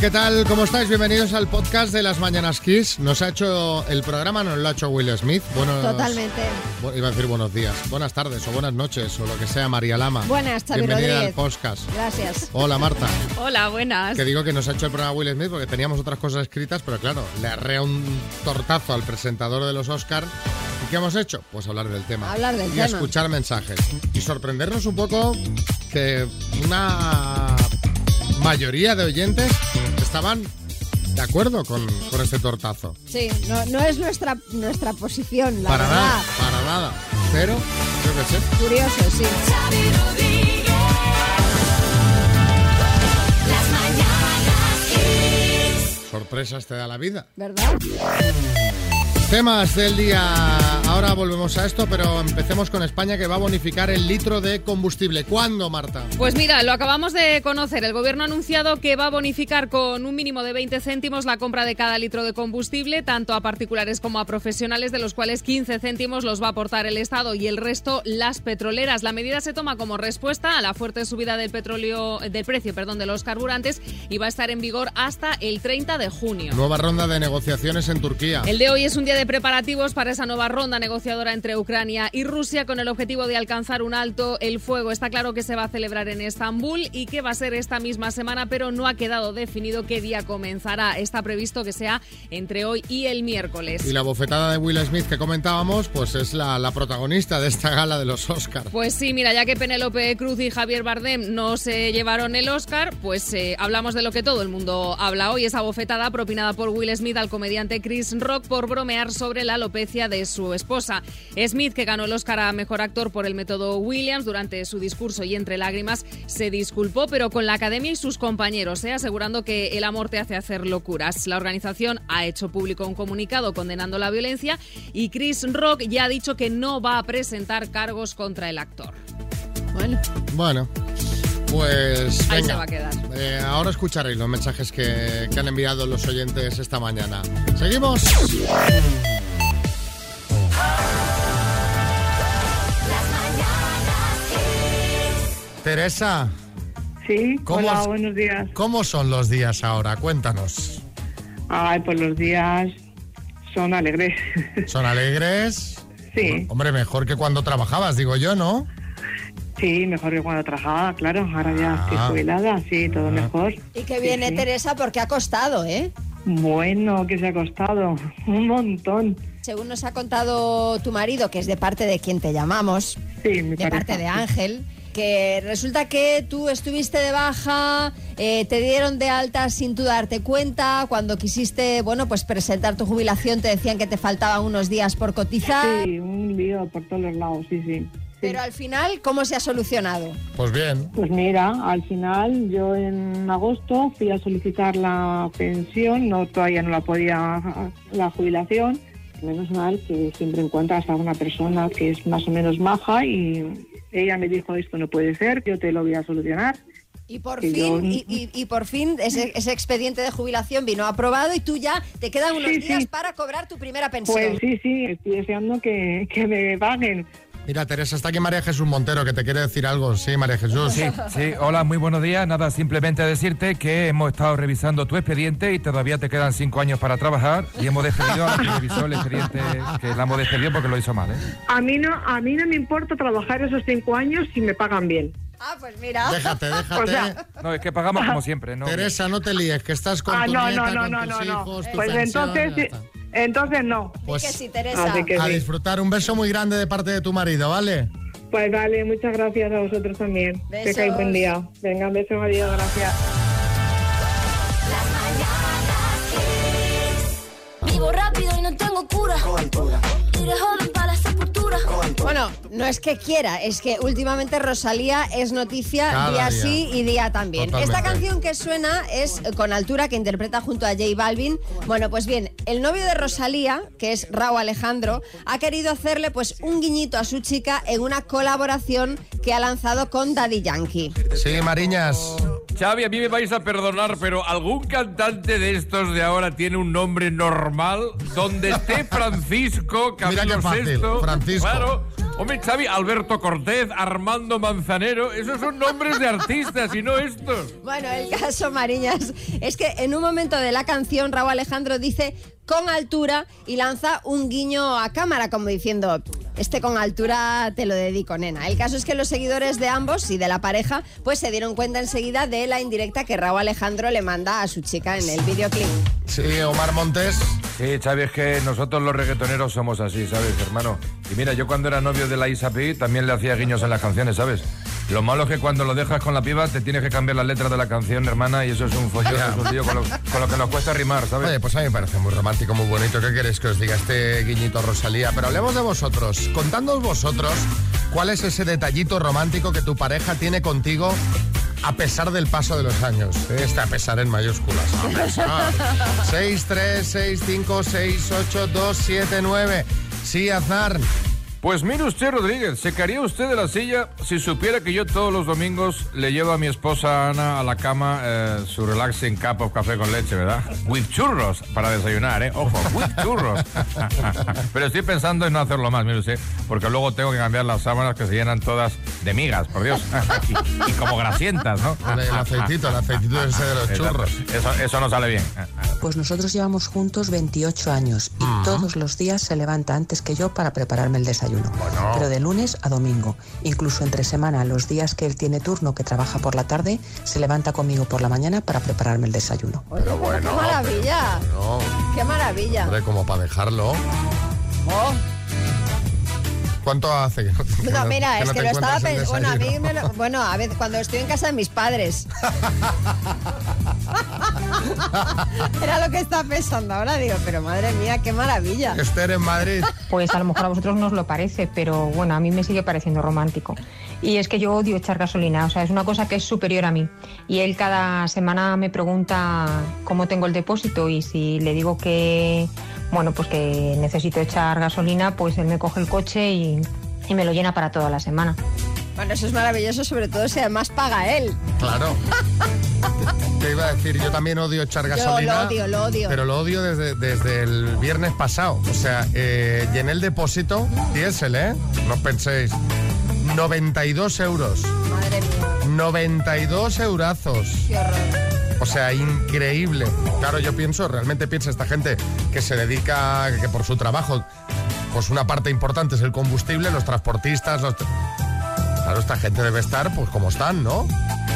¿qué tal? ¿Cómo estáis? Bienvenidos al podcast de las Mañanas Kiss. Nos ha hecho el programa, nos lo ha hecho Will Smith. Buenos, Totalmente. Iba a decir buenos días, buenas tardes o buenas noches o lo que sea, María Lama. Buenas, Xavi Bienvenida Rodríguez. al podcast. Gracias. Hola, Marta. Hola, buenas. Que digo que nos ha hecho el programa Will Smith porque teníamos otras cosas escritas, pero claro, le arrea un tortazo al presentador de los Oscars. ¿Y qué hemos hecho? Pues hablar del tema. Hablar del y tema. escuchar mensajes. Y sorprendernos un poco que una mayoría de oyentes estaban de acuerdo con, con este tortazo. Sí, no, no es nuestra, nuestra posición, la para verdad. nada, para nada. Pero, yo qué sé. Curioso, sí. Sorpresas te da la vida. ¿Verdad? Temas del día. Ahora volvemos a esto, pero empecemos con España que va a bonificar el litro de combustible. ¿Cuándo, Marta? Pues mira, lo acabamos de conocer. El gobierno ha anunciado que va a bonificar con un mínimo de 20 céntimos la compra de cada litro de combustible, tanto a particulares como a profesionales, de los cuales 15 céntimos los va a aportar el Estado y el resto las petroleras. La medida se toma como respuesta a la fuerte subida del petróleo, del precio, perdón, de los carburantes y va a estar en vigor hasta el 30 de junio. Nueva ronda de negociaciones en Turquía. El de hoy es un día de preparativos para esa nueva ronda negociadora entre Ucrania y Rusia con el objetivo de alcanzar un alto el fuego. Está claro que se va a celebrar en Estambul y que va a ser esta misma semana, pero no ha quedado definido qué día comenzará. Está previsto que sea entre hoy y el miércoles. Y la bofetada de Will Smith que comentábamos, pues es la, la protagonista de esta gala de los Oscars. Pues sí, mira, ya que Penélope Cruz y Javier Bardem no se llevaron el Oscar, pues eh, hablamos de lo que todo el mundo habla hoy, esa bofetada propinada por Will Smith al comediante Chris Rock por bromear sobre la alopecia de su esposa. Smith, que ganó el Oscar a Mejor Actor por el método Williams, durante su discurso y entre lágrimas se disculpó, pero con la academia y sus compañeros, eh, asegurando que el amor te hace hacer locuras. La organización ha hecho público un comunicado condenando la violencia y Chris Rock ya ha dicho que no va a presentar cargos contra el actor. Bueno, Bueno, pues Ahí venga. se va a quedar. Eh, ahora escucharéis los mensajes que, que han enviado los oyentes esta mañana. Seguimos. Teresa, Sí, ¿Cómo hola, os- buenos días. ¿cómo son los días ahora? Cuéntanos. Ay, pues los días son alegres. ¿Son alegres? sí, Hombre, mejor que cuando trabajabas, digo yo, ¿no? Sí, mejor que cuando trabajaba, claro. Ahora ya Ah. estoy jubilada, sí, todo mejor. y que viene sí. Teresa porque ha costado, ¿eh? Bueno, que se ha costado un montón. Según nos ha contado tu marido, que es de parte de quien te llamamos, Sí, mi de pareja, parte de. Ángel, que resulta que tú estuviste de baja, eh, te dieron de alta sin tú darte cuenta, cuando quisiste, bueno, pues presentar tu jubilación te decían que te faltaban unos días por cotizar, Sí, un lío por todos los lados, sí, sí. Pero al final, ¿cómo se ha solucionado? Pues bien. Pues mira, al final yo en agosto fui a solicitar la pensión, no todavía no la podía la jubilación. Menos mal que siempre encuentras a una persona que es más o menos maja y ella me dijo esto no puede ser, yo te lo voy a solucionar. Y por fin, yo- y, y- y por fin ese, ese expediente de jubilación vino aprobado y tú ya te quedan unos Sí, días sí. para cobrar tu primera pensión. Pues sí, sí, estoy deseando que, que me paguen. Mira, Teresa, está aquí María Jesús Montero, que te quiere decir algo. Sí, María Jesús. Sí, sí, hola, muy buenos días. Nada, simplemente decirte que hemos estado revisando tu expediente y todavía te quedan cinco años para trabajar y hemos despedido a la que revisó el expediente, que la hemos despedido porque lo hizo mal, ¿eh? A mí no, a mí no me importa trabajar esos cinco años si me pagan bien. Ah, pues mira. Déjate, déjate. O sea, No, es que pagamos como siempre, ¿no? Teresa, no te líes, que estás con ah, tu no, nieta, no, no, con no, tus no, no. hijos, tu Pues pensión, entonces. Entonces no. Pues que sí, Teresa. Así que a sí. disfrutar. Un beso muy grande de parte de tu marido, ¿vale? Pues vale, muchas gracias a vosotros también. Que Besos. tengáis buen día. Venga, un beso, María, gracias. Vivo rápido y no tengo cura. Iré joven Bueno, no es que quiera, es que últimamente Rosalía es noticia Cada día, día. sí y día también. Totalmente. Esta canción que suena es con altura que interpreta junto a J Balvin. Bueno, pues bien, el novio de Rosalía, que es Raúl Alejandro, ha querido hacerle pues un guiñito a su chica en una colaboración que ha lanzado con Daddy Yankee. Sí, Mariñas. Xavi, a mí me vais a perdonar, pero ¿algún cantante de estos de ahora tiene un nombre normal? Donde esté Francisco, Mira Camilo qué fácil, VI, Francisco. Claro. Hombre, Xavi, Alberto Cortés, Armando Manzanero, esos son nombres de artistas y no estos. Bueno, el caso, Mariñas, es que en un momento de la canción, Raúl Alejandro dice con altura y lanza un guiño a cámara, como diciendo, este con altura te lo dedico, nena. El caso es que los seguidores de ambos y de la pareja, pues se dieron cuenta enseguida de la indirecta que Raúl Alejandro le manda a su chica en el videoclip. Sí, Omar Montes. Sí, Xavi, es que nosotros los reggaetoneros somos así, ¿sabes, hermano? Y mira, yo cuando era novio de la Isa P también le hacía guiños en las canciones, ¿sabes? Lo malo es que cuando lo dejas con la piba te tienes que cambiar las letras de la canción, hermana, y eso es un follón, es un lío con lo, con lo que nos cuesta rimar, ¿sabes? Oye, pues a mí me parece muy romántico, muy bonito. ¿Qué queréis que os diga este guiñito a Rosalía? Pero hablemos de vosotros. Contándoos vosotros cuál es ese detallito romántico que tu pareja tiene contigo a pesar del paso de los años. Este a pesar en mayúsculas. A pesar. 6, 3, 6, 5, 6, 8, 2, 7, 9. Sí, Aznar. Pues mire usted, Rodríguez, ¿se caería usted de la silla si supiera que yo todos los domingos le llevo a mi esposa Ana a la cama eh, su relaxing cup of café con leche, ¿verdad? With churros para desayunar, ¿eh? Ojo, with churros. Pero estoy pensando en no hacerlo más, mire usted, porque luego tengo que cambiar las sábanas que se llenan todas de migas, por Dios. y, y como grasientas, ¿no? El, aceitito, el aceitito ese de los churros. Eso, eso no sale bien. Pues nosotros llevamos juntos 28 años y todos los días se levanta antes que yo para prepararme el desayuno. Pero de lunes a domingo. Incluso entre semana, los días que él tiene turno, que trabaja por la tarde, se levanta conmigo por la mañana para prepararme el desayuno. Oye, pero ¡Qué maravilla! No, ¡Qué maravilla! hombre, como para dejarlo. Oh. ¿Cuánto hace que no, que No, no- mira, que es no que te lo estaba pensando. Bueno, a mí me lo- Bueno, a ver, cuando estoy en casa de mis padres. Era lo que estaba pensando ahora, digo, pero madre mía, qué maravilla. Esther en Madrid. Pues a lo mejor a vosotros no os lo parece, pero bueno, a mí me sigue pareciendo romántico. Y es que yo odio echar gasolina, o sea, es una cosa que es superior a mí. Y él cada semana me pregunta cómo tengo el depósito y si le digo que, bueno, pues que necesito echar gasolina, pues él me coge el coche y, y me lo llena para toda la semana. Bueno, eso es maravilloso, sobre todo si además paga él. Claro. Te- Te iba a decir, yo también odio echar Yo gasolina. lo odio, lo odio. Pero lo odio desde, desde el viernes pasado. O sea, eh, llené el depósito, diésel, ¿eh? No os penséis. 92 euros. Madre mía, 92 eurazos. qué horror. O sea, increíble. Claro, yo pienso, realmente piensa esta gente que se dedica, que por su trabajo, pues una parte importante es el combustible, los transportistas, los... Claro, esta gente debe estar, pues como están, ¿no?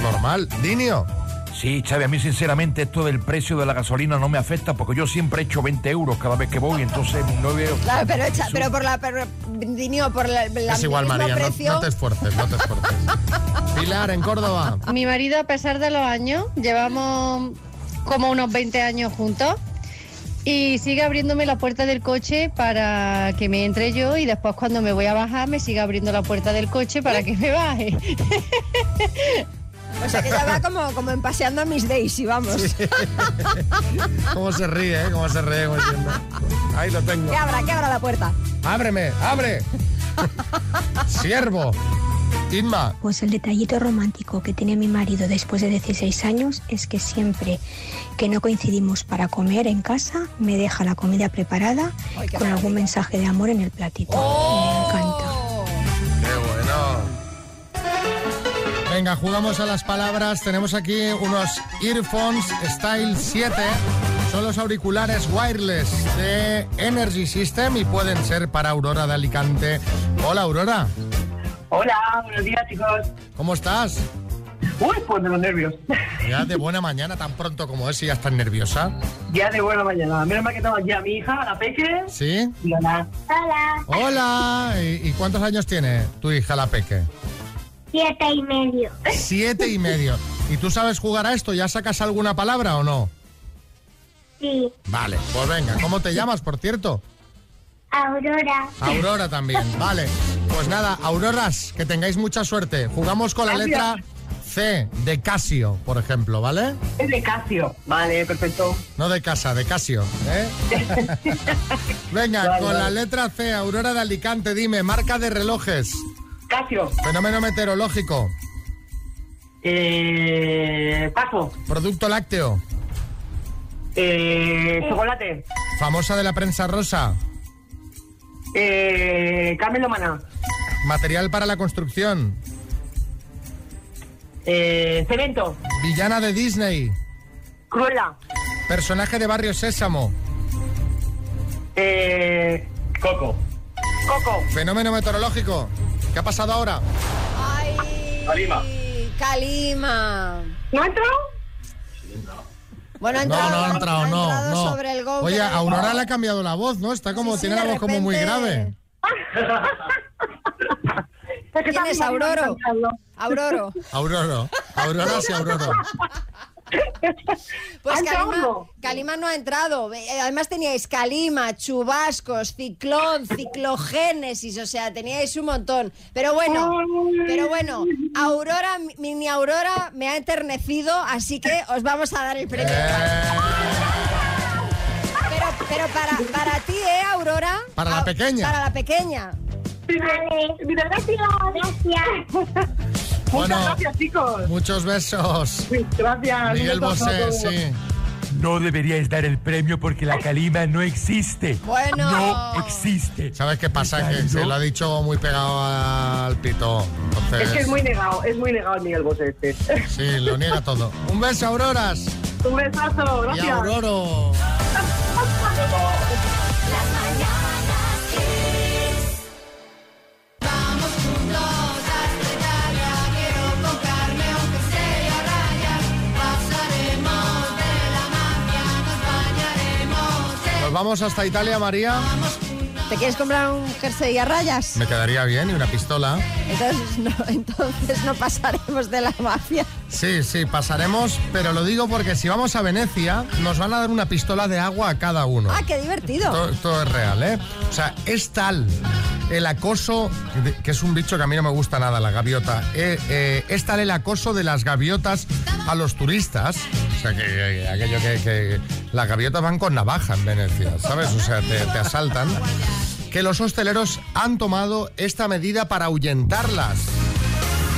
Normal. Dinio. Sí, Xavi, a mí sinceramente esto del precio de la gasolina no me afecta porque yo siempre echo 20 euros cada vez que voy, entonces no veo... Claro, pero, echa- pero por la. Pero, Dinio, por la, la- es igual, María, no, precio. no te esfuerces, no te esfuerces. Pilar, en Córdoba. Mi marido, a pesar de los años, llevamos como unos 20 años juntos y sigue abriéndome la puerta del coche para que me entre yo y después cuando me voy a bajar me sigue abriendo la puerta del coche para que me baje. O sea que ya va como, como en paseando a mis Daisy, vamos. ¿Cómo se ríe, eh? ¿Cómo se ríe? como Ahí lo tengo. Que abra, que abra la puerta. Ábreme, abre. Siervo. Inma. Pues el detallito romántico que tiene mi marido después de 16 años es que siempre que no coincidimos para comer en casa, me deja la comida preparada Ay, con algún mensaje de amor en el platito. Me Venga, jugamos a las palabras. Tenemos aquí unos earphones Style 7. Son los auriculares wireless de Energy System y pueden ser para Aurora de Alicante. Hola, Aurora. Hola, buenos días chicos. ¿Cómo estás? Uy, pues de los nervios. Ya de buena mañana, tan pronto como es y ya estás nerviosa. Ya de buena mañana. Menos mal que tengo aquí a mi hija, la peque. ¿Sí? Y hola. Hola, Hola. ¿Y, y cuántos años tiene tu hija, la peque? Siete y medio. Siete y medio. ¿Y tú sabes jugar a esto? ¿Ya sacas alguna palabra o no? Sí, Vale, pues venga. ¿Cómo te llamas, por cierto? Aurora. Aurora también. Vale. Pues nada, Auroras, que tengáis mucha suerte. Jugamos con la letra C, de Casio, por ejemplo, ¿vale? Es de Casio. Vale, perfecto. No de casa, de Casio. ¿eh? Venga, Vale, con la letra C, Aurora de Alicante, dime, marca de relojes, Casio. fenómeno meteorológico, Eh, paso. producto lácteo, Eh, chocolate. famosa de la prensa rosa, Eh, Carmen Lomana. Material para la construcción. Eh, cemento. Villana de Disney. Cruella. Personaje de Barrio Sésamo. Eh, Coco. Coco. Fenómeno meteorológico. ¿Qué ha pasado ahora? Ay, Calima. Calima. ¿No ha entrado? Bueno, ha No, entrado, no ha entrado, no, entrado no. sobre el go, Oye, a Aurora le ha cambiado la voz, ¿no? Está como, Sí, sí, tiene la voz como muy grave. ¿Quién es Auroro? cantando. Auroro. Aurora, Aurora sí, Aurora. Pues ¿Ha entrado Calima? Calima no ha entrado. Eh, Además teníais Calima, chubascos, ciclón, ciclogénesis, o sea, teníais un montón. Pero bueno, pero bueno, Aurora, mi- mini Aurora me ha enternecido, así que os vamos a dar el premio. Pero, pero para, para ti, ¿eh, Aurora? Para la Ah, pequeña. Para la pequeña. Gracias. Bueno. Muchas gracias, chicos. muchos besos. Gracias. Miguel Bosé, sí. No deberíais dar el premio porque la calima no existe. Bueno. No existe. ¿Sabes qué pasa? Que se lo ha dicho muy pegado al pito. Entonces, Es que es muy negado, es muy negado el Miguel Bosé este. Sí, lo niega todo. Un beso, Auroras. Un besazo, Y gracias. Auroro. vamos hasta Italia, María. ¿Te quieres comprar un jersey a rayas? Me quedaría bien y una pistola. Entonces no, entonces no pasaremos de la mafia. Sí, sí, pasaremos, pero lo digo porque si vamos a Venecia, nos van a dar una pistola de agua a cada uno. Ah, qué divertido. Todo, todo es real, ¿eh? O sea, es tal el acoso, de- que es un bicho que a mí no me gusta nada, la gaviota, eh, eh, es tal el acoso de las gaviotas a los turistas, o sea, que, que- aquello que, las gaviotas van con navaja en Venecia, ¿sabes? O sea, te, te asaltan, que los hosteleros han tomado esta medida para ahuyentarlas.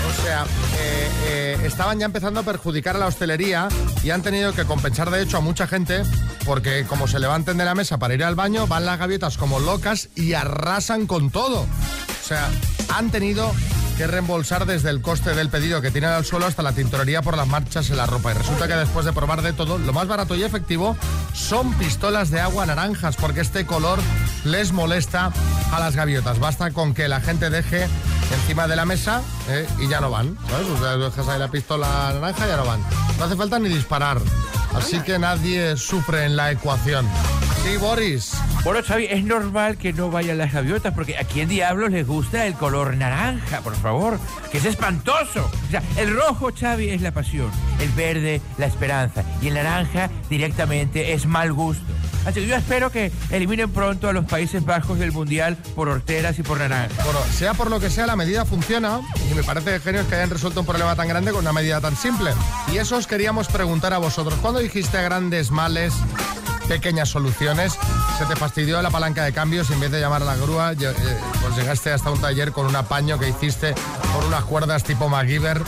O sea, eh, eh, estaban ya empezando a perjudicar a la hostelería y han tenido que compensar de hecho a mucha gente porque como se levanten de la mesa para ir al baño, van las gaviotas como locas y arrasan con todo. O sea, han tenido que reembolsar desde el coste del pedido que tienen al suelo hasta la tintorería por las marchas en la ropa. Y resulta que después de probar de todo, lo más barato y efectivo son pistolas de agua naranjas, porque este color les molesta a las gaviotas. Basta con que la gente deje encima de la mesa eh, y ya no van. ¿sabes? O sea, dejas ahí la pistola naranja y ya no van. No hace falta ni disparar. Así que nadie sufre en la ecuación. Sí, Boris. Bueno, Xavi, es normal que no vayan las gaviotas porque a quién diablos les gusta el color naranja, por favor, que es espantoso. O sea, el rojo, Xavi, es la pasión, el verde, la esperanza y el naranja directamente es mal gusto. Así que yo espero que eliminen pronto a los Países Bajos del Mundial por horteras y por naranja. Bueno, sea por lo que sea, la medida funciona y me parece genial que hayan resuelto un problema tan grande con una medida tan simple. Y eso os queríamos preguntar a vosotros. ¿Cuándo dijiste grandes males, pequeñas soluciones? ¿Se te fastidió la palanca de cambios y en vez de llamar a la grúa, eh, pues llegaste hasta un taller con un apaño que hiciste por unas cuerdas tipo MacGyver?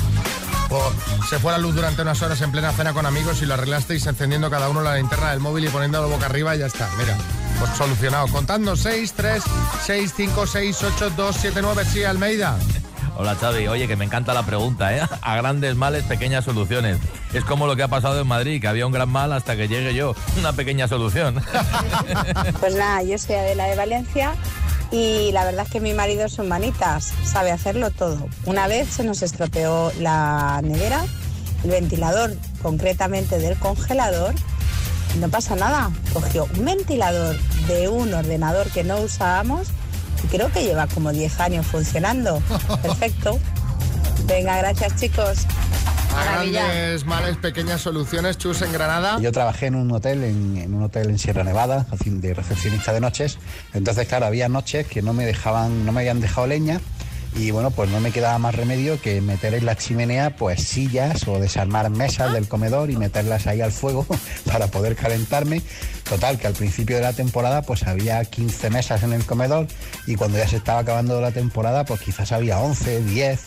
O se fue la luz durante unas horas en plena cena con amigos y lo arreglasteis encendiendo cada uno la linterna del móvil y poniéndolo boca arriba y ya está. Mira, pues solucionado. Contando 6, 3, 6, 5, 6, 8, 2, 7, 9. Sí, Almeida. Hola Xavi, oye que me encanta la pregunta, ¿eh? A grandes males, pequeñas soluciones. Es como lo que ha pasado en Madrid, que había un gran mal hasta que llegue yo, una pequeña solución. Pues nada, yo soy Adela de Valencia y la verdad es que mi marido es manitas, sabe hacerlo todo. Una vez se nos estropeó la nevera, el ventilador concretamente del congelador, no pasa nada. Cogió un ventilador de un ordenador que no usábamos creo que lleva como 10 años funcionando. Perfecto. Venga, gracias chicos. A grandes males, pequeñas soluciones. Chus en Granada. Yo trabajé en un hotel, en, en un hotel en Sierra Nevada, de recepcionista de noches. Entonces, claro, había noches que no me dejaban, no me habían dejado leña. Y bueno, pues no me quedaba más remedio que meter en la chimenea pues sillas o desarmar mesas del comedor y meterlas ahí al fuego para poder calentarme. Total, que al principio de la temporada pues había 15 mesas en el comedor y cuando ya se estaba acabando la temporada pues quizás había 11, 10.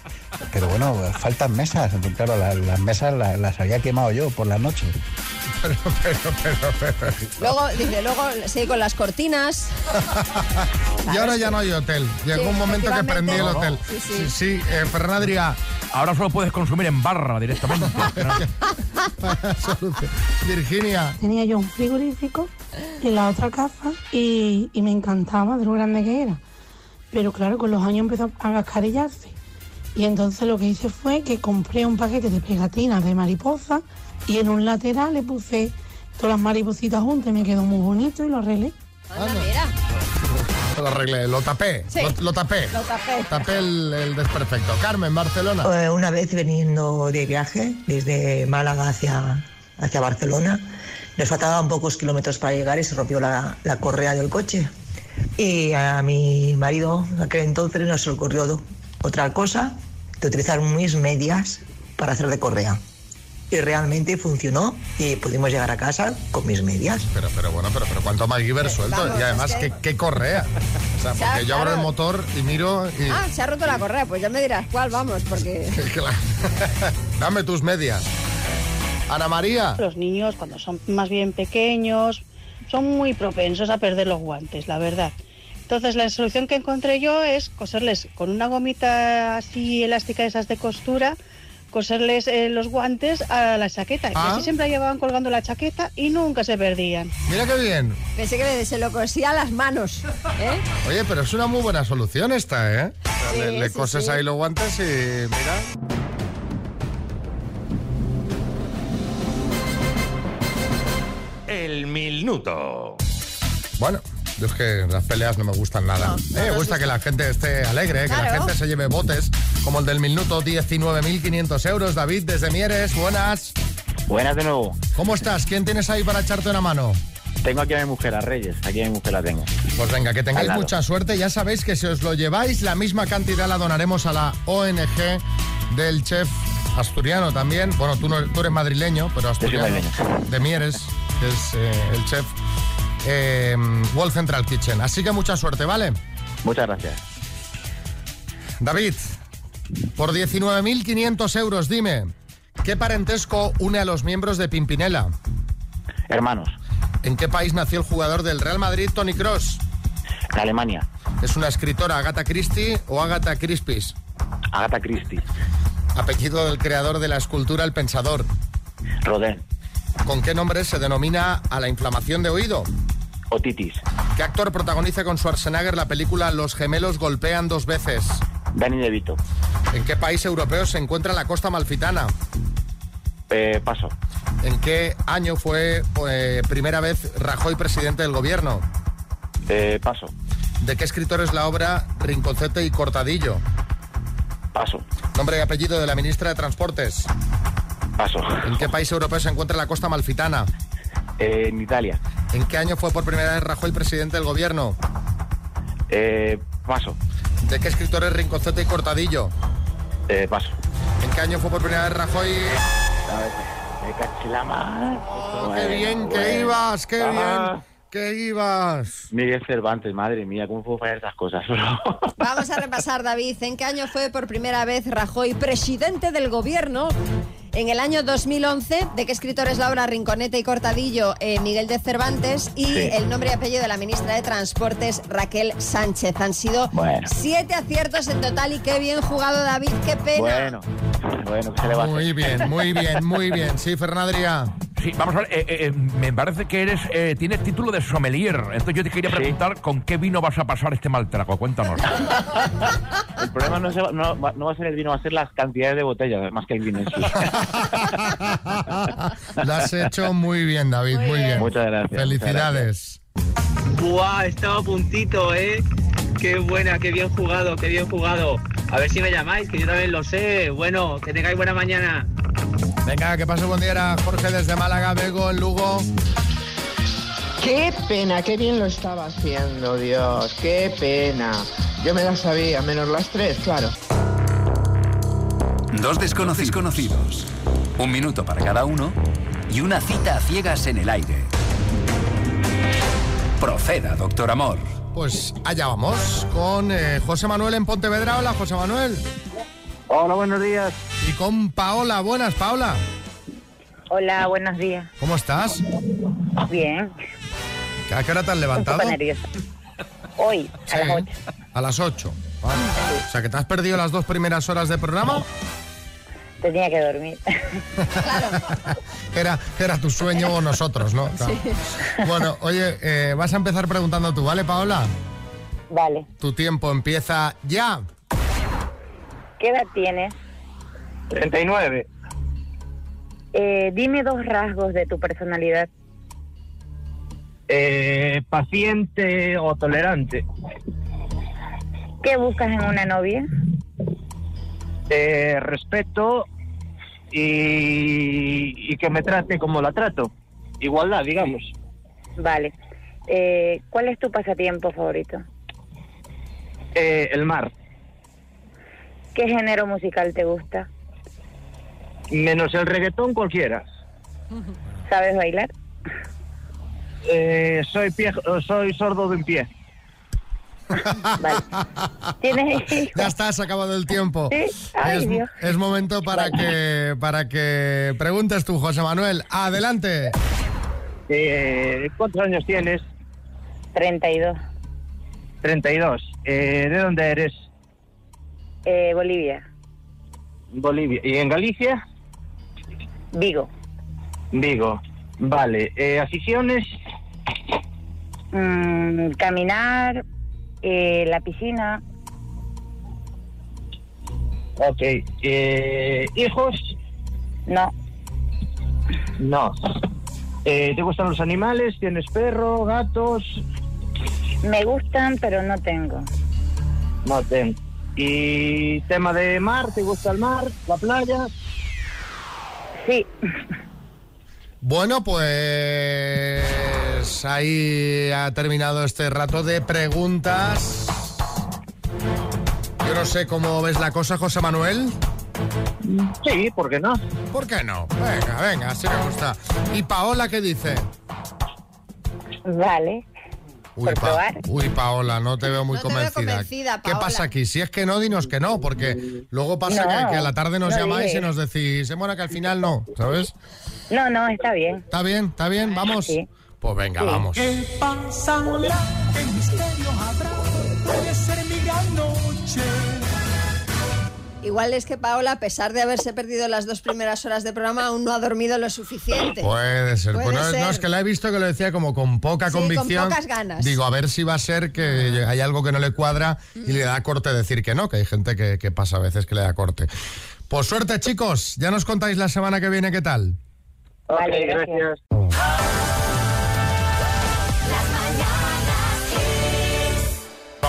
Pero bueno, faltan mesas. Entonces, claro, la- las mesas las, las había quemado yo por la noche. Pero, pero, pero, pero. Luego, dice, luego sí, con las cortinas. Y ahora ya no hay hotel. Llegó Sí, un momento que prendí el hotel. Sí, sí. Sí, sí, eh, Ferran Adrià. Ahora solo puedes consumir en barra directamente. Virginia. Tenía yo un frigorífico en la otra casa y, y me encantaba de lo grande que era. Pero claro, con los años empezó a cascarillarse. Y entonces lo que hice fue que compré un paquete de pegatinas de mariposa y en un lateral le puse todas las maripositas juntas y me quedó muy bonito y lo arreglé. Lo arreglé, lo tapé. Sí. Lo, lo tapé. Lo tapé. Tapé el, el desperfecto. Carmen, Barcelona. Eh, Una vez veniendo de viaje desde Málaga hacia, hacia Barcelona, nos faltaban pocos kilómetros para llegar y se rompió la, la correa del coche. Y a mi marido, aquel entonces, nos ocurrió otra cosa, de utilizar mis medias para hacer de correa. Y realmente funcionó y pudimos llegar a casa con mis medias. Pero, pero bueno, pero, pero cuánto MacGyver suelto. vamos, y además, es que- ¿qué, qué correa? O sea, porque yo abro el motor y miro y... Ah, se ha roto la correa, pues ya me dirás cuál, vamos, porque... Claro. Dame tus medias. Ana María. Los niños, cuando son más bien pequeños, son muy propensos a perder los guantes, la verdad. Entonces, la solución que encontré yo es coserles con una gomita así elástica, de esas de costura, coserles eh, los guantes a la chaqueta. Ah. Y así siempre llevaban colgando la chaqueta y nunca se perdían. Mira qué bien. Pensé que se lo cosía a las manos, ¿eh? Oye, pero es una muy buena solución esta, ¿eh? O sea, Sí, le, le sí, coses sí. ahí los guantes y mira. El minuto. Bueno, yo es que las peleas no me gustan nada. Eh, me gusta que la gente esté alegre, que la gente se lleve botes, como el del minuto 19.500 euros. David, desde Mieres, buenas. Buenas de nuevo. ¿Cómo estás? ¿Quién tienes ahí para echarte una mano? Tengo aquí a mi mujer, a Reyes. Aquí a mi mujer la tengo. Pues venga, que tengáis mucha suerte. Ya sabéis que si os lo lleváis, la misma cantidad la donaremos a la ONG del chef asturiano también. Bueno, tú, no, tú eres madrileño, pero asturiano. De Mieres, que es eh, el chef. Eh, Wall Central Kitchen. Así que mucha suerte, ¿vale? Muchas gracias. David, por 19.500 euros, dime, ¿qué parentesco une a los miembros de Pimpinela? Hermanos, ¿En qué país nació el jugador del Real Madrid, Tony Cross? de Alemania. ¿Es una escritora Agatha Christie o Agatha Crispis? Agatha Christie. Apellido del creador de la escultura El Pensador. Rodin. ¿Con qué nombre se denomina a la inflamación de oído? Otitis. ¿Qué actor protagoniza con Schwarzenegger la película Los gemelos golpean dos veces? Danny DeVito. ¿En qué país europeo se encuentra la costa malfitana? Eh, paso. ¿En qué año fue eh, primera vez Rajoy presidente del gobierno? Eh, paso. ¿De qué escritor es la obra Rinconcete y Cortadillo? Paso. Nombre y apellido de la ministra de Transportes. Paso. ¿En qué país europeo se encuentra la costa malfitana? Eh, en Italia. ¿En qué año fue por primera vez Rajoy presidente del gobierno? Eh, paso. ¿De qué escritor es Rinconcete y Cortadillo? Eh, paso. ¿En qué año fue por primera vez Rajoy? A ver, me caché la mar. Oh, ¡Qué bien que ibas! ¡Qué bien que ibas! Miguel Cervantes, madre mía, ¿cómo puedo fallar estas cosas? Vamos a repasar, David. ¿En qué año fue por primera vez Rajoy presidente del gobierno? En el año 2011, ¿de qué escritor es la obra Rinconete y Cortadillo? Eh, Miguel de Cervantes. Y Sí. el nombre y apellido de la ministra de Transportes, Raquel Sánchez. Han sido Bueno. siete aciertos en total y qué bien jugado, David. ¡Qué pena! bueno, bueno, ¿qué se le va a hacer? Muy bien, muy bien, muy bien. Sí, Fernandria. Sí, vamos a ver, eh, eh, me parece que eres, eh, tienes título de sommelier. Entonces yo te quería preguntar con qué vino vas a pasar este mal trago. Cuéntanos. El problema no, se va, no, va- no va a ser el vino, va a ser las cantidades de botellas, más que el vino en sí. Lo has hecho muy bien, David, muy, bien. Muchas gracias, Felicidades. Buah, estaba a puntito, ¿eh? Qué buena, qué bien jugado, qué bien jugado. A ver si me llamáis, que yo también lo sé. Bueno, que tengáis buena mañana. Venga, que pase buen día. Jorge desde Málaga, Bego en Lugo. Qué pena, qué bien lo estaba haciendo, Dios, qué pena. Yo me la sabía, menos las tres, claro. Dos desconocidos conocidos. Un minuto para cada uno y una cita a ciegas en el aire. Proceda, doctor Amor. Pues allá vamos con eh, José Manuel en Pontevedra. Hola, José Manuel. Hola, buenos días. Y con Paola. Buenas, Paola. Hola, buenos días. ¿Cómo estás? Bien. ¿A qué hora te has Un levantado? poco nerviosa. Hoy, a las Sí, 8. A las 8. Vale. O sea, que te has perdido las dos primeras horas de programa. Tenía que dormir. Era, era tu sueño o nosotros, ¿no? Claro. Bueno, oye, eh, vas a empezar preguntando tú, ¿vale, Paola? Vale. Tu tiempo empieza ya. ¿Qué edad tienes? 39. Eh, dime dos rasgos de tu personalidad. Eh, paciente o tolerante. ¿Qué buscas en una novia? Eh, respeto y, y que me trate como la trato. Igualdad, digamos. Vale. Eh, ¿Cuál es tu pasatiempo favorito? Eh, el mar. ¿Qué género musical te gusta? Menos el reggaetón cualquiera. ¿Sabes bailar? Eh, soy, pie, soy sordo de un pie. ¿Tienes Ya está, se ha acabado el tiempo. Ay, es, Dios. es momento para que para que preguntes tú, José Manuel. Adelante. Eh, ¿Cuántos años tienes? 32. 32. Eh, ¿De dónde eres? Eh, Bolivia. Bolivia. ¿Y en Galicia? Vigo. Vigo. Vale. Eh, ¿Aficiones? Mm, caminar, eh, la piscina. Ok. Eh, ¿Hijos? No. No. Eh, ¿Te gustan los animales? ¿Tienes perro, gatos? Me gustan, pero no tengo. No tengo. ¿Y tema de mar? ¿Te gusta el mar? ¿La playa? Sí. Bueno, pues ahí ha terminado este rato de preguntas. Yo no sé cómo ves la cosa, José Manuel. Sí, ¿por qué no? ¿Por qué no? Venga, venga, así me gusta. ¿Y Paola qué dice? Vale. Uy, Por Pa- probar. Uy, Paola, no te veo muy No te veo convencida. convencida, ¿Qué pasa aquí? Si es que no, dinos que no, porque luego pasa No, que, que a la tarde nos no llamáis dije. y nos decís, "Eh, bueno, que al final no, ¿sabes? No, no, está bien. ¿Está bien? ¿Está bien? ¿Vamos? Pues venga, Sí. vamos. ¿Qué pasará? ¿Qué Igual es que Paola, a pesar de haberse perdido las dos primeras horas de programa, aún no ha dormido lo suficiente. Puede ser. Puede Pues no, es- no, ser. es que la he visto que lo decía como con poca Sí, con convicción. pocas ganas. Digo, a ver si va a ser que hay algo que no le cuadra y le da corte decir que no, que hay gente que, que pasa a veces que le da corte. Pues suerte, chicos. Ya nos contáis la semana que viene qué tal. Vale, gracias.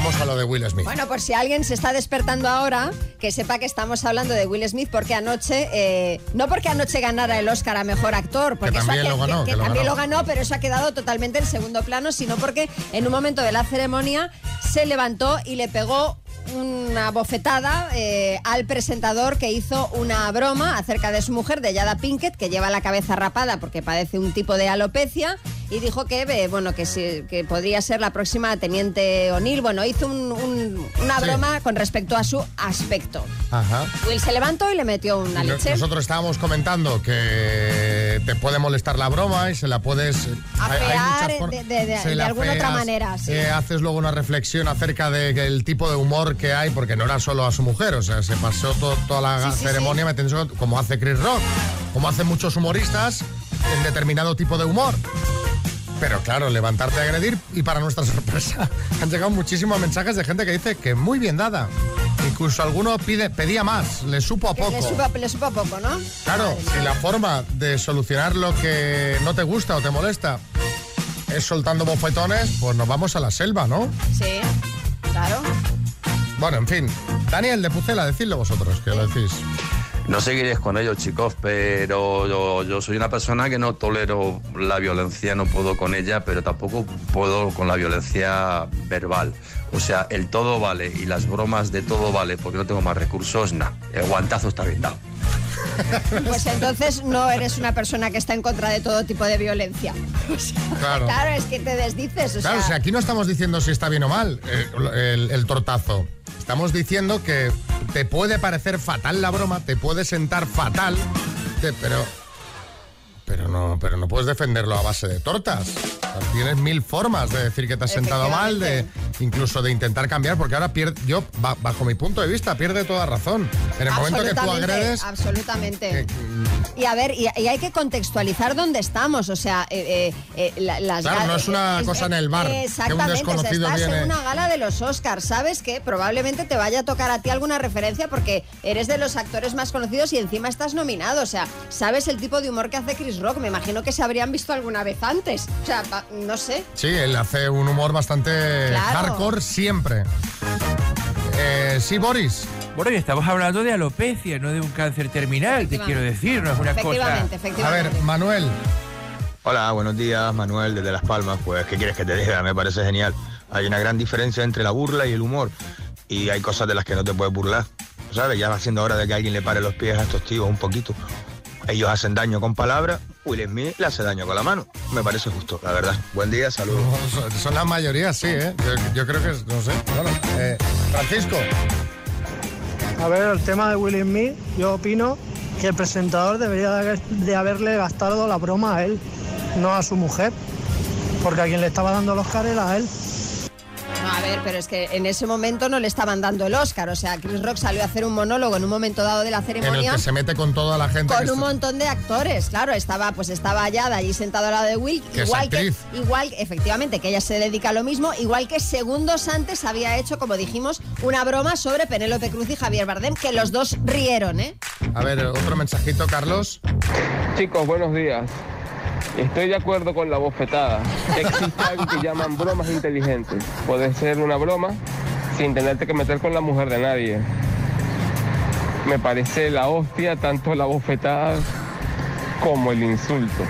Vamos a lo de Will Smith. Bueno, por si alguien se está despertando ahora, que sepa que estamos hablando de Will Smith porque anoche, eh, no porque anoche ganara el Oscar a Mejor Actor, porque eso ha también que- lo ganó, que- que que lo también ganó. lo ganó, pero eso ha quedado totalmente en segundo plano, sino porque en un momento de la ceremonia se levantó y le pegó una bofetada eh, al presentador que hizo una broma acerca de su mujer, de Yada Pinkett, que lleva la cabeza rapada porque padece un tipo de alopecia y dijo que, eh, bueno, que, sí, que podría ser la próxima teniente O'Neill. Bueno, hizo un- un- una Sí. broma con respecto a su aspecto. Ajá. Will se levantó y le metió una leche. Nosotros estábamos comentando que te puede molestar la broma y se la puedes hay- hay Afear de- de- de- se de la alguna otra manera, sí. eh, haces luego una reflexión acerca del tipo de humor que hay, porque no era solo a su mujer, o sea, se pasó to- toda la Sí, ceremonia metiéndose con- como hace Chris Rock, como hacen muchos humoristas en determinado tipo de humor. Pero claro, levantarte a agredir y para nuestra sorpresa han llegado muchísimos mensajes de gente que dice que muy bien dada. Incluso alguno pide, pedía más, le supo a poco. le, supo, le supo a poco, ¿no? Claro, si la forma de solucionar lo que no te gusta o te molesta es soltando bofetones, pues nos vamos a la selva, ¿no? Sí, claro. Bueno, en fin. Daniel de Pucela, decidlo vosotros, que lo decís. No seguiréis con ellos, chicos, pero yo, yo soy una persona que no tolero la violencia, no puedo con ella, pero tampoco puedo con la violencia verbal. O sea, el todo vale y las bromas de todo vale porque no tengo más recursos, nada. El guantazo está bien dado. Pues entonces no eres una persona que está en contra de todo tipo de violencia. Claro. Claro, es que te desdices. O Claro, sea, si aquí no estamos diciendo si está bien o mal eh, el, el tortazo. Estamos diciendo que te puede parecer fatal la broma, te puede sentar fatal, pero Pero no, pero no puedes defenderlo a base de tortas. Tienes mil formas de decir que te has sentado mal, de incluso de intentar cambiar, porque ahora pierde, yo, ba- bajo mi punto de vista, pierde toda razón. En el momento que tú agredes, Absolutamente. Y a ver, y, y hay que contextualizar dónde estamos. O sea, eh, eh, eh, la- las Claro, no es una eh, cosa eh, en el bar, que un Exactamente, desconocido estás viene. en una gala de los Oscars. Sabes que probablemente te vaya a tocar a ti alguna referencia porque eres de los actores más conocidos y encima estás nominado. O sea, sabes el tipo de humor que hace Chris Rock. Me imagino que se habrían visto alguna vez antes. O sea, no sé. sí, él hace un humor bastante Claro. Hardcore siempre. Eh, sí, Boris. Bueno, y estamos hablando de alopecia, no de un cáncer terminal, te quiero decir, no es una cosa... Efectivamente, A ver, Manuel. Hola, buenos días, Manuel, desde Las Palmas. Pues, ¿qué quieres que te diga? Me parece genial. Hay una gran diferencia entre la burla y el humor. Y hay cosas de las que no te puedes burlar. ¿Sabes? Ya va siendo hora de que alguien le pare los pies a estos tíos un poquito. Ellos hacen daño con palabras, Will Smith le hace daño con la mano. Me parece justo, la verdad. Buen día, saludos. Son, son la mayoría, sí, ¿eh? Yo, yo creo que, es- no sé. Bueno, eh, Francisco. A ver, el tema de Will Smith, yo opino que el presentador debería de haber- de haberle gastado la broma a él, no a su mujer, porque a quien le estaba dando los Oscar era a él. A ver, pero es que en ese momento no le estaban dando el Oscar. O sea, Chris Rock salió a hacer un monólogo en un momento dado de la En el ceremonia. que se mete con toda la gente. Con un montón de actores, claro, estaba pues estaba allá allí sentado al lado de Will, Que es igual que igual efectivamente que ella se dedica a lo mismo, igual que segundos antes había hecho, como dijimos, una broma sobre Penélope Cruz y Javier Bardem que los dos rieron, ¿eh? A ver, otro mensajito, Carlos. Chicos, buenos días. Estoy de acuerdo con la bofetada. Existe algo que llaman bromas inteligentes. Puede ser una broma sin tenerte que meter con la mujer de nadie. Me parece la hostia tanto la bofetada como el insulto.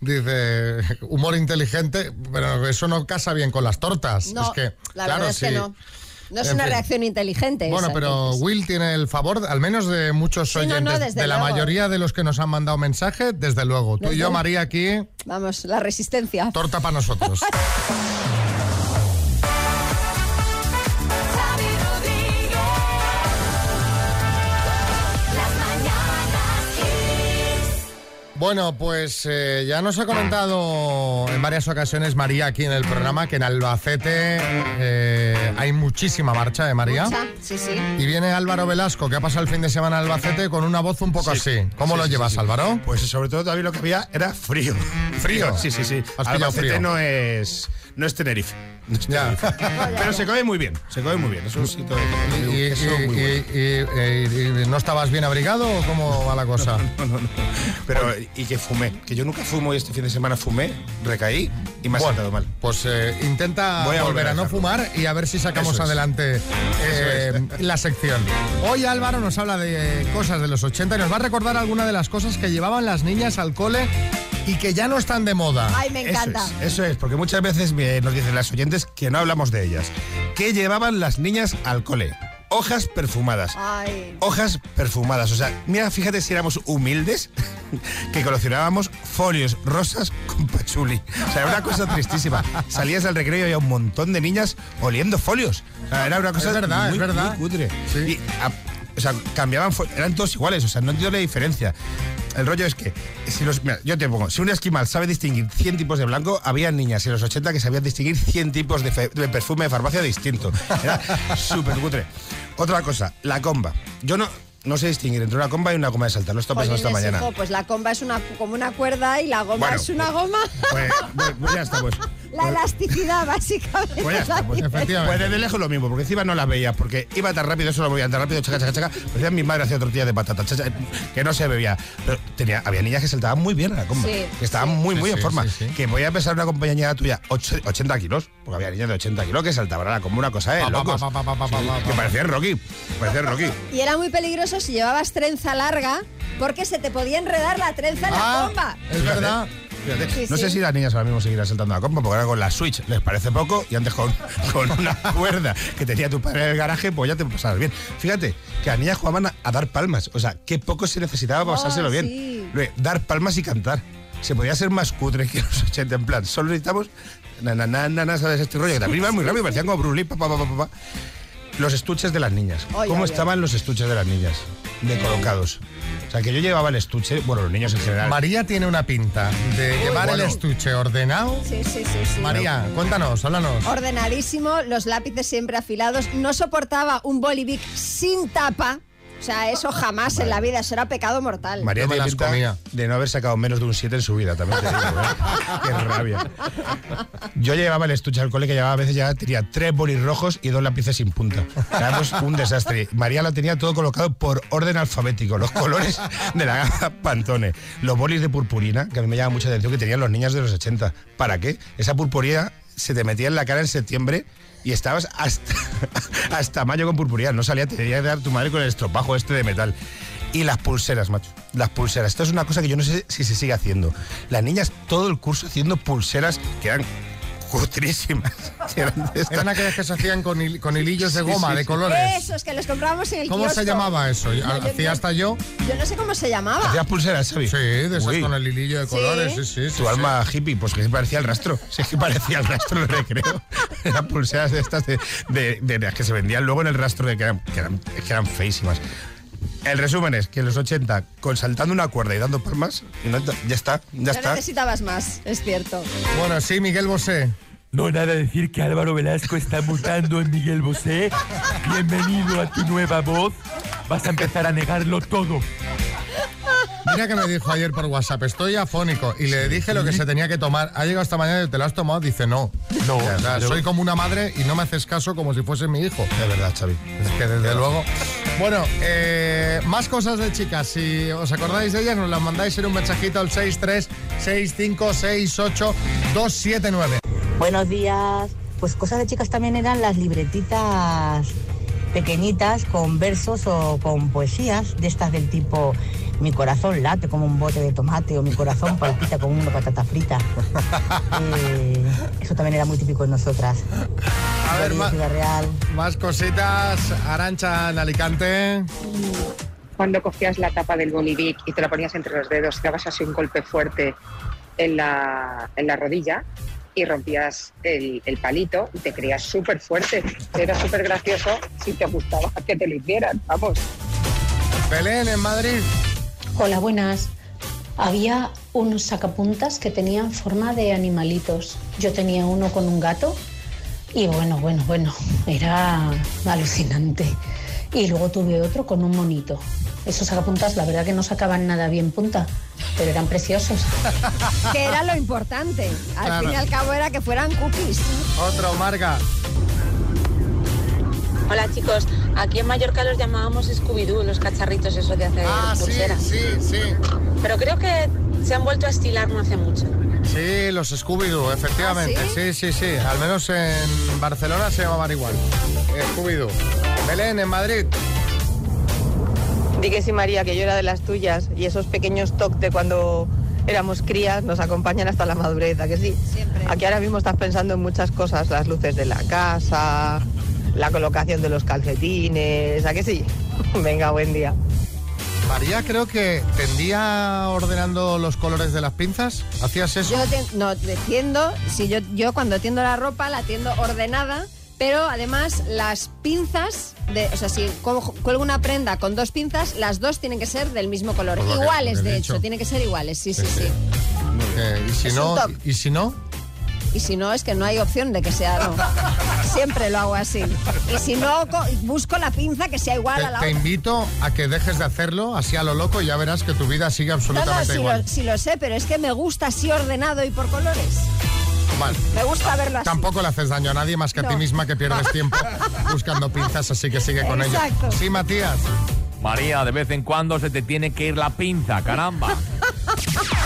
Dice, humor inteligente, pero eso no casa bien con las tortas. No, es que, la claro, verdad es que sí. no. No es En una fin. reacción inteligente. Bueno, esa, pero entonces. Will tiene el favor, al menos de muchos Sí, no, no, oyentes, desde de la mayoría de los que nos han mandado mensaje, desde luego. Tú y yo. María, aquí, Vamos, la resistencia. torta para nosotros. Bueno, pues eh, ya nos ha comentado en varias ocasiones María aquí en el programa que en Albacete eh, hay muchísima marcha de María. Mucha, Sí, sí. Y viene Álvaro Velasco, que ha pasado el fin de semana en Albacete con una voz un poco Sí. así. ¿Cómo Sí, lo sí, llevas, sí, sí. Álvaro? Pues sobre todo también lo que había era frío. ¿Frío? Sí, sí, sí. Has pillado Albacete frío. no es, no es Tenerife. No. Pero se come muy bien, se come muy bien. Es un sitio de ¿Y, y- queso muy bueno. y- y- y- y- no estabas bien abrigado o cómo va la cosa? No, no, no. Pero, y que fumé. Que yo nunca fumo y este fin de semana fumé, recaí y me ha Bueno, sentado mal. Pues eh, intenta Voy a volver volver a no fumar y a ver si sacamos es. adelante eh, la sección. Hoy Álvaro nos habla de cosas de los 80 y nos va a recordar alguna de las cosas que llevaban las niñas al cole y que ya no están de moda. Ay, me encanta. Eso es, eso es, porque muchas veces eh, nos dicen las oyentes que no hablamos de ellas. ¿Qué llevaban las niñas al cole? Hojas perfumadas. Ay. Hojas perfumadas. O sea, mira, fíjate si éramos humildes que coleccionábamos folios rosas con pachuli. O sea, era una cosa tristísima. Salías del recreo y había un montón de niñas oliendo folios. O sea, era una cosa Es verdad, muy, es verdad. muy cutre. Y, a- o sea, cambiaban, eran todos iguales, o sea, no entiendo la diferencia. El rollo es que, si los, mira, yo te pongo, si un esquimal sabe distinguir 100 tipos de blanco, había niñas en los 80 que sabían distinguir 100 tipos de, fe- de perfume de farmacia distinto. Era súper cutre. Otra cosa, la comba. Yo no, no sé distinguir entre una comba y una goma de saltar, lo estoy pasando esta mañana. hijo, pues la comba es una, como una cuerda y la goma Bueno, es una goma. Pues, pues- pues ya está, pues. La elasticidad, básicamente. Pues ya está, pues, pues desde lejos lo mismo, porque encima no las veía, porque iba tan rápido, eso lo movía tan rápido, chaca, chaca, chaca. Parecía mi madre hacía tortilla de patata, chacha, que no se bebía. Pero tenía, había niñas que saltaban muy bien a la comba, Sí, que estaban muy, Sí, muy en sí, forma. sí, sí. Que voy a pesar una compañera tuya, ocho- 80 kilos, porque había niñas de 80 kilos que saltaban a la comba una cosa de pa, locos. Que pa. parecían Rocky, parecían Rocky. Y era muy peligroso si llevabas trenza larga porque se te podía enredar la trenza en Ah, la comba. es verdad. Fíjate, Sí, no sí. sé si las niñas ahora mismo seguirán saltando a la comba, porque ahora con la Switch les parece poco y antes con, con una cuerda que tenía tu padre en el garaje, pues ya te pasabas bien. Fíjate que las niñas jugaban a, a dar palmas, o sea, qué poco se necesitaba para Oh, pasárselo bien. sí. Dar palmas y cantar. Se podía ser más cutre que los 80, en plan, solo necesitamos na, na, na, na, na, ¿sabes? Este rollo que también iban muy rápido, parecían como Bruce Lee, pa, pa, pa, pa, pa. Los estuches de las niñas. ¿Cómo estaban los estuches de las niñas? De colocados. O sea, que yo llevaba el estuche, bueno, los niños en general. María tiene una pinta de llevar bueno. el estuche ordenado. Sí, sí, sí, sí. María, cuéntanos, háblanos. Ordenadísimo, los lápices siempre afilados. No soportaba un bolivic sin tapa. O sea, eso jamás en la vida, eso era pecado mortal. María tiene las pinta comía. de no haber sacado menos de un 7 en su vida, también te digo. ¿eh? Qué rabia. Yo llevaba el estuche al cole que llevaba a veces ya tenía tres bolis rojos y dos lápices sin punta. Éramos un desastre. María lo tenía todo colocado por orden alfabético, los colores de la gama Pantone, los bolis de purpurina, que a mí me llama mucha atención que tenían los niños de los 80. ¿Para qué? Esa purpurina se te metía en la cara en septiembre y estabas hasta, hasta mayo con purpurina. No salía, te tenía que tu madre con el estropajo este de metal. Y las pulseras, macho. Las pulseras. Esto es una cosa que yo no sé si se sigue haciendo. Las niñas todo el curso haciendo pulseras que eran cutrísimas. Eran aquellas que se hacían con, hil- con hilillos de goma, sí, de colores. Esos que los comprábamos en el ¿Cómo se llamaba eso? No, Hacía yo- hasta yo. Yo no sé cómo se llamaba. ¿Hacías pulseras, Xavi? Sí, de esas Uy. con el hilillo de colores, sí, sí. sí, Tu sí. alma hippie, pues que parecía el rastro. Sí, que parecía el rastro de recreo. Eran pulseras de estas de, de- de las que se vendían luego en el rastro de que eran, que eran, que eran feísimas. El resumen es que en los 80, con saltando una cuerda y dando palmas, no- ya está, ya No está. necesitabas más, es cierto. Bueno, sí, Miguel Bosé. No, nada, decir que Álvaro Velasco está mutando en Miguel Bosé. Bienvenido a tu nueva voz. Vas a empezar a negarlo todo. Mira que me dijo ayer por WhatsApp, estoy afónico. Y le dije lo que se tenía que tomar. Ha llegado esta mañana y te lo has tomado. Dice, no. No, O sea, soy como una madre y no me haces caso como si fuese mi hijo. De verdad, Xavi. Es que desde luego. Bueno, eh, más cosas de chicas. Si os acordáis de ellas, nos las mandáis en un mensajito al 636568279. Buenos días. Pues cosas de chicas también eran las libretitas pequeñitas con versos o con poesías de estas del tipo mi corazón late como un bote de tomate o mi corazón palpita como una patata frita. Eh, eso también era muy típico en nosotras. A ver, ma- Villarreal. más cositas. Arancha en Alicante. cuando cogías la tapa del bolivic y te la ponías entre los dedos, te dabas así un golpe fuerte en la, en la rodilla y rompías el, el palito y te creías súper fuerte. Era súper gracioso si te gustaba que te lo hicieran, vamos. Belén en Madrid. Hola, buenas. Había unos sacapuntas que tenían forma de animalitos. Yo tenía uno con un gato y bueno, bueno, bueno, era alucinante. Y luego tuve otro con un monito. Esos sacapuntas, la verdad que no sacaban nada bien punta, pero eran preciosos. Que era lo importante. Al Claro. fin y al cabo era que fueran cookies. Otro, Marga. Hola chicos, aquí en Mallorca los llamábamos Scooby-Doo, los cacharritos esos de hacer Ah, sí, pulseras. sí, sí. Pero creo que se han vuelto a estilar no hace mucho. Sí, los Scooby-Doo, efectivamente. ¿Ah, sí? sí, sí, Al menos en Barcelona se llamaban igual. Scooby-Doo. Belén en Madrid. Di que sí, María, que yo era de las tuyas y esos pequeños toques de cuando éramos crías nos acompañan hasta la madurez, ¿a que sí? Aquí ahora mismo estás pensando en muchas cosas, las luces de la casa, la colocación de los calcetines, ¿a que sí? Venga, buen día. María creo que tendía ordenando los colores de las pinzas. ¿Hacías eso? Yo te- no, te tiendo, si yo, yo cuando tiendo la ropa la tiendo ordenada, pero además las pinzas, de, o sea, si cuelgo una prenda con dos pinzas, las dos tienen que ser del mismo color. Iguales, de dicho. hecho, tienen que ser iguales, sí, sí, sí. Eh, y si Es no, un toc. y si no, Y si no, es que no hay opción de que sea no. Siempre lo hago así. Y si no, co- busco la pinza que sea igual te, a la te otra. invito a que dejes de hacerlo así a lo loco y ya verás que tu vida sigue No, no, absolutamente si igual. lo, si lo sé, pero es que me gusta así ordenado y por colores. Vale. Me gusta verlo así. Tampoco le haces daño a nadie más que a ti misma que pierdes tiempo buscando pinzas, así que sigue con ello. Exacto. Sí, Matías. María, de vez en cuando se te tiene que ir la pinza, caramba.